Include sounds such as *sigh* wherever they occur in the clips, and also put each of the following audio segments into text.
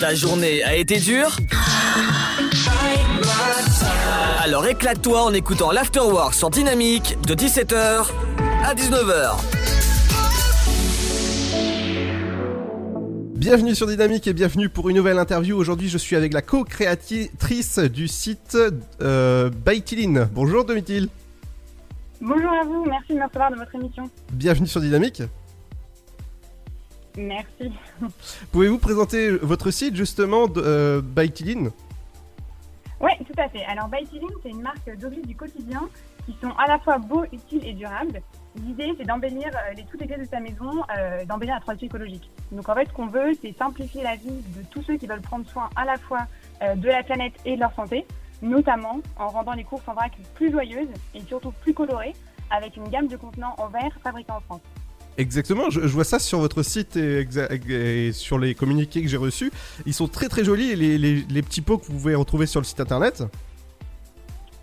Ta journée a été dure Alors éclate-toi en écoutant l'Afterwork sur Dynamique de 17h à 19h. Bienvenue sur Dynamique et bienvenue pour une nouvelle interview. Aujourd'hui, je suis avec la co-créatrice du site euh, Baitiline. Bonjour Domitil. Bonjour à vous, merci de me recevoir dans votre émission. Bienvenue sur Dynamique. Merci. Pouvez-vous présenter votre site justement de euh, Baitiline Oui, tout à fait. Alors Baitiline, c'est une marque d'objets du quotidien qui sont à la fois beaux, utiles et durables. L'idée, c'est d'embellir euh, les toutes les pièces de sa maison, euh, d'embellir la transition écologique. Donc en fait, ce qu'on veut, c'est simplifier la vie de tous ceux qui veulent prendre soin à la fois euh, de la planète et de leur santé, notamment en rendant les courses en vrac plus joyeuses et surtout plus colorées, avec une gamme de contenants en verre fabriqués en France. Exactement, je, vois ça sur votre site et, sur les communiqués que j'ai reçus. Ils sont très très jolis, les, les- petits pots que vous pouvez retrouver sur le site internet.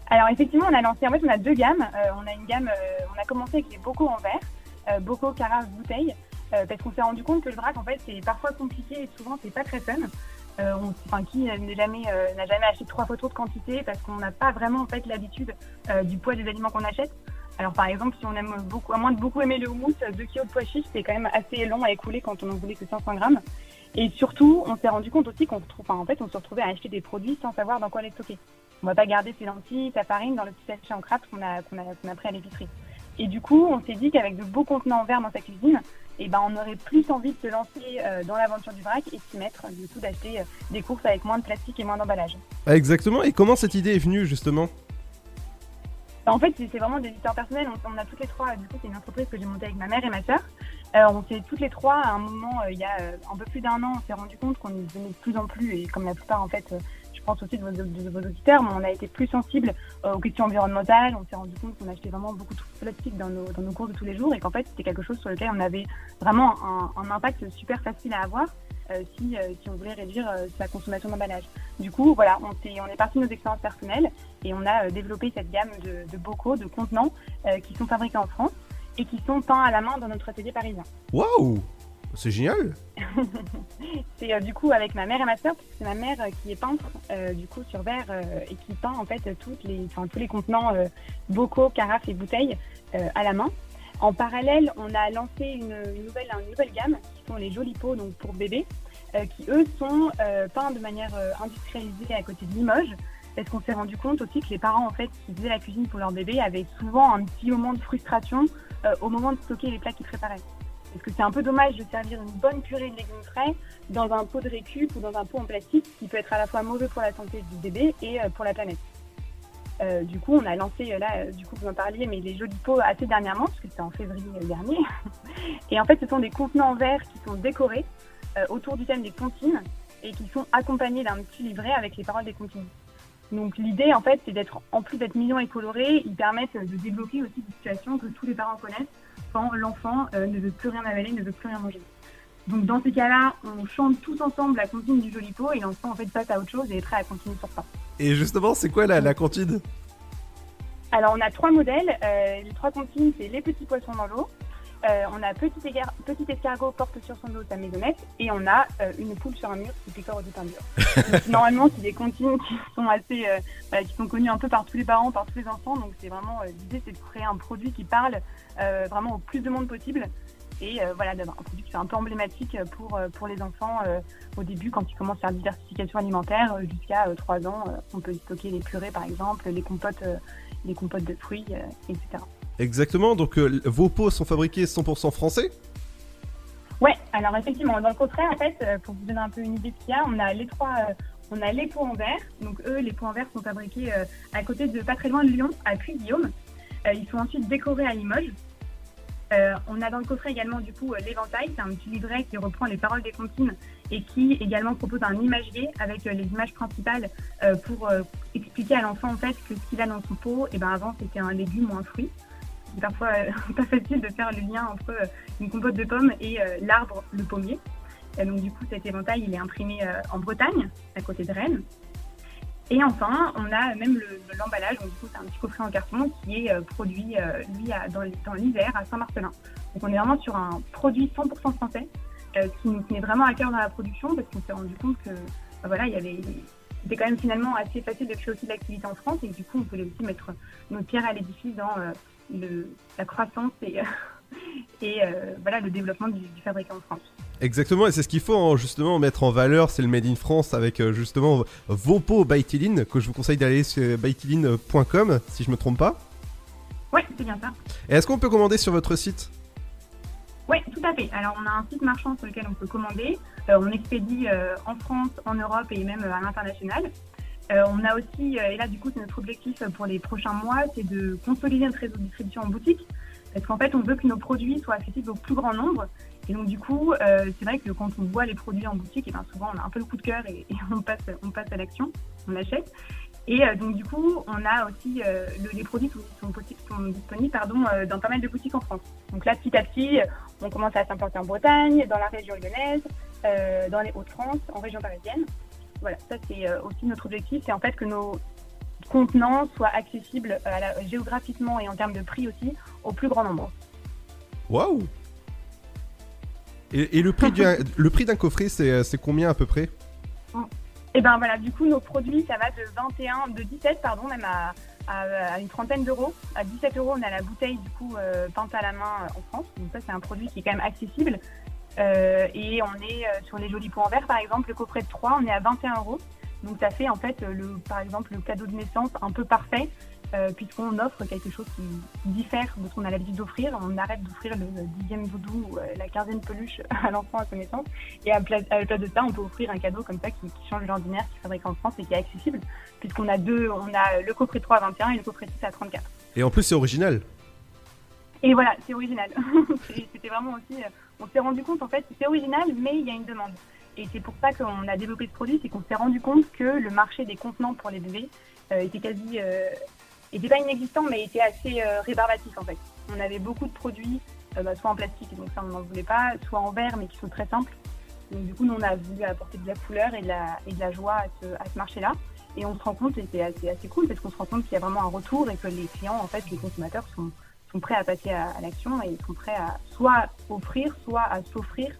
Alors effectivement, on a lancé, en fait, on a deux gammes. Euh, on a une gamme, euh, on a commencé avec les bocaux en verre, euh, bocaux, carafes, bouteilles, euh, parce qu'on s'est rendu compte que le vrac, en fait, c'est parfois compliqué et souvent c'est pas très fun. Enfin, qui n'a jamais, n'a jamais acheté trois fois trop de quantité parce qu'on n'a pas vraiment en fait l'habitude du poids des aliments qu'on achète. Alors par exemple, si on aime beaucoup, à moins de beaucoup aimer le houmous, 2 kg de pois chiches, c'est quand même assez long à écouler quand on en voulait que 500 grammes. Et surtout, on s'est rendu compte aussi qu'on se trouve, enfin, en fait, on se retrouvait à acheter des produits sans savoir dans quoi les stocker. On va pas garder ses lentilles, sa farine dans le petit sachet en craft qu'on a, qu'on a, qu'on a pris à l'épicerie. Et du coup, on s'est dit qu'avec de beaux contenants en verre dans sa cuisine, eh ben, on aurait plus envie de se lancer euh, dans l'aventure du vrac et de s'y mettre, du coup, d'acheter euh, des courses avec moins de plastique et moins d'emballage. Ah, exactement, et comment cette idée est venue justement? En fait, c'est vraiment des histoires personnelles. On, a toutes les trois, du coup, c'est une entreprise que j'ai montée avec ma mère et ma sœur. Euh, on s'est toutes les trois, à un moment, euh, il y a euh, un peu plus d'un an, on s'est rendu compte qu'on y venait de plus en plus, et comme la plupart, en fait, euh, je pense aussi de vos, de vos auditeurs, mais on a été plus sensible euh, aux questions environnementales. On s'est rendu compte qu'on achetait vraiment beaucoup de plastique dans nos, dans nos courses de tous les jours, et qu'en fait, c'était quelque chose sur lequel on avait vraiment un, un impact super facile à avoir. Euh, si, euh, si on voulait réduire euh, sa consommation d'emballage. Du coup, voilà, on, est parti de nos expériences personnelles et on a développé cette gamme de, de bocaux, de contenants qui sont fabriqués en France et qui sont peints à la main dans notre atelier parisien. Waouh C'est génial *laughs* C'est euh, du coup avec ma mère et ma sœur, parce que c'est ma mère euh, qui est peintre euh, du coup sur verre et qui peint en fait toutes les, tous les contenants bocaux, carafes et bouteilles à la main. En parallèle, on a lancé une, nouvelle, gamme qui sont les jolis pots pour bébés, euh, qui eux sont euh, peints de manière euh, industrialisée à côté de Limoges. Parce qu'on s'est rendu compte aussi que les parents en fait qui faisaient la cuisine pour leur bébé avaient souvent un petit moment de frustration au moment de stocker les plats qu'ils préparaient. Parce que c'est un peu dommage de servir une bonne purée de légumes frais dans un pot de récup ou dans un pot en plastique qui peut être à la fois mauvais pour la santé du bébé et pour la planète. Euh, du coup, on a lancé, euh, là, euh, du coup, vous en parliez, mais les jolis pots assez dernièrement, parce que c'était en février dernier. *laughs* et en fait, ce sont des contenants en verre qui sont décorés autour du thème des comptines et qui sont accompagnés d'un petit livret avec les paroles des comptines. Donc l'idée, en fait, c'est d'être, en plus d'être mignons et colorés, ils permettent de débloquer aussi des situations que tous les parents connaissent quand l'enfant ne veut plus rien avaler, ne veut plus rien manger. Donc dans ces cas-là, on chante tous ensemble la comptine du joli pot et l'enfant en fait passe à autre chose et est prêt à continuer sur ça. Et justement, c'est quoi la, la Alors on a trois modèles. Euh, les trois comptines, c'est les petits poissons dans l'eau. Euh, on a petit, petit escargot porte sur son dos sa maisonnette et on a euh, une poule sur un mur qui picore du mur. *laughs* Normalement, c'est des comptines qui sont assez, euh, qui sont connues un peu par tous les parents, par tous les enfants. Donc c'est vraiment l'idée, c'est de créer un produit qui parle vraiment au plus de monde possible et euh, voilà d'avoir un produit qui est un peu emblématique pour euh, pour les enfants euh, au début quand ils commencent à faire diversification alimentaire jusqu'à euh, 3 ans. on peut stocker les purées par exemple, les compotes, les compotes de fruits, etc. Exactement, donc vos pots sont fabriqués 100% français? Ouais, alors effectivement, dans le coffret, en fait, pour vous donner un peu une idée de ce qu'il y a, on a les trois, euh, on a les pots en verre. Donc eux, les pots en verre sont fabriqués euh, à côté de pas très loin de Lyon, à Puy-Guillaume. Euh, ils sont ensuite décorés à Limoges. Euh, on a dans le coffret également du coup euh, l'éventail, c'est un petit livret qui reprend les paroles des comptines et qui également propose un imagier avec euh, les images principales pour expliquer à l'enfant en fait que ce qu'il a dans son pot, et ben avant c'était un légume ou un fruit. C'est parfois *laughs* pas facile de faire le lien entre une compote de pommes et l'arbre, le pommier. Donc du coup cet éventail il est imprimé en Bretagne, à côté de Rennes. Et enfin, on a même le- l'emballage, donc du coup c'est un petit coffret en carton qui est euh, produit euh, lui dans, l'hiver à Saint-Marcelin. Donc on est vraiment sur un produit 100% français ce qui nous tenait vraiment à cœur dans la production parce qu'on s'est rendu compte que bah, voilà, il y avait c'était quand même finalement assez facile de créer aussi de l'activité en France et du coup on voulait aussi mettre notre pierre à l'édifice dans le, la croissance et, *laughs* et voilà, le développement du, du fabricant en France. Exactement, et c'est ce qu'il faut hein, justement mettre en valeur, c'est le Made in France avec euh, justement vos pots Baitiline, que je vous conseille d'aller sur baitiline.com si je me trompe pas. Oui, c'est bien ça. Et est-ce qu'on peut commander sur votre site? Oui, tout à fait. Alors on a un site marchand sur lequel on peut commander. Euh, on expédie euh, en France, en Europe et même à l'international. on a aussi, et là du coup c'est notre objectif pour les prochains mois, c'est de consolider notre réseau de distribution en boutique. Parce qu'en fait, on veut que nos produits soient accessibles au plus grand nombre. Et donc du coup, euh, c'est vrai que quand on voit les produits en boutique, et ben souvent on a un peu le coup de cœur et, *laughs* on passe, on passe à l'action, on l'achète. Et euh, donc du coup, on a aussi euh, les produits qui sont, disponibles pardon, dans pas mal de boutiques en France. Donc là, petit à petit, on commence à s'importer en Bretagne, dans la région lyonnaise, dans les Hauts-de-France, en région parisienne. Voilà, ça c'est aussi notre objectif, c'est en fait que nos contenants soient accessibles géographiquement et en termes de prix aussi au plus grand nombre. Waouh et, le prix *laughs* d'un, le prix d'un coffret, c'est, c'est combien à peu près? Et eh ben voilà, du coup, nos produits, ça va de 21, de 17, pardon, même à, à, une trentaine d'euros. À 17 euros, on a la bouteille, du coup, euh, peinte à la main euh, en France. Donc ça, c'est un produit qui est quand même accessible. Euh, et on est sur les jolis pots en verre, par exemple, le coffret de 3, on est à 21 euros. Donc ça fait en fait, le, par exemple, le cadeau de naissance un peu parfait euh, puisqu'on offre quelque chose qui diffère de ce qu'on a l'habitude d'offrir. On arrête d'offrir le dixième doudou ou euh, la quinzième peluche *laughs* à l'enfant à connaissance. Et à, la place de ça, on peut offrir un cadeau comme ça qui, change l'ordinaire, qui est fabriqué en France et qui est accessible, puisqu'on a deux, on a le coffret 3 à 21 et le coffret 6 à 34. Et en plus, c'est original. Et voilà, c'est original. *laughs* C'était vraiment aussi. Euh, on s'est rendu compte, en fait, c'est original, mais il y a une demande. Et c'est pour ça qu'on a développé ce produit, c'est qu'on s'est rendu compte que le marché des contenants pour les bébés était quasi était pas inexistant, mais était assez euh, rébarbatif en fait. On avait beaucoup de produits, euh, bah, soit en plastique, donc ça on n'en voulait pas, soit en verre, mais qui sont très simples. Donc du coup, nous on a voulu apporter de la couleur et de la, et de la joie à ce, marché-là. Et on se rend compte, et c'est assez, cool, parce qu'on se rend compte qu'il y a vraiment un retour et que les clients, en fait, les consommateurs sont, sont prêts à passer à, l'action et sont prêts à soit offrir, soit à s'offrir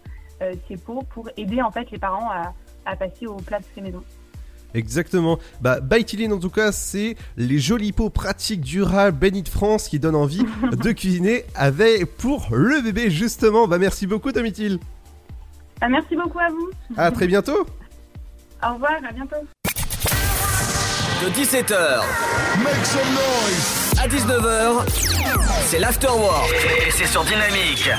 euh, ces pots pour aider en fait les parents à, passer au plat de ces maisons. Exactement. Bah, Baitiline en tout cas, c'est les jolis pots pratiques, durables, bénis de France qui donnent envie *laughs* de cuisiner avec pour le bébé justement. Bah, merci beaucoup Domitil. Bah, merci beaucoup à vous. À très bientôt. Au revoir, à bientôt. De 17h Make some noise. à 19h, c'est l'afterwork et c'est sur Dynamique.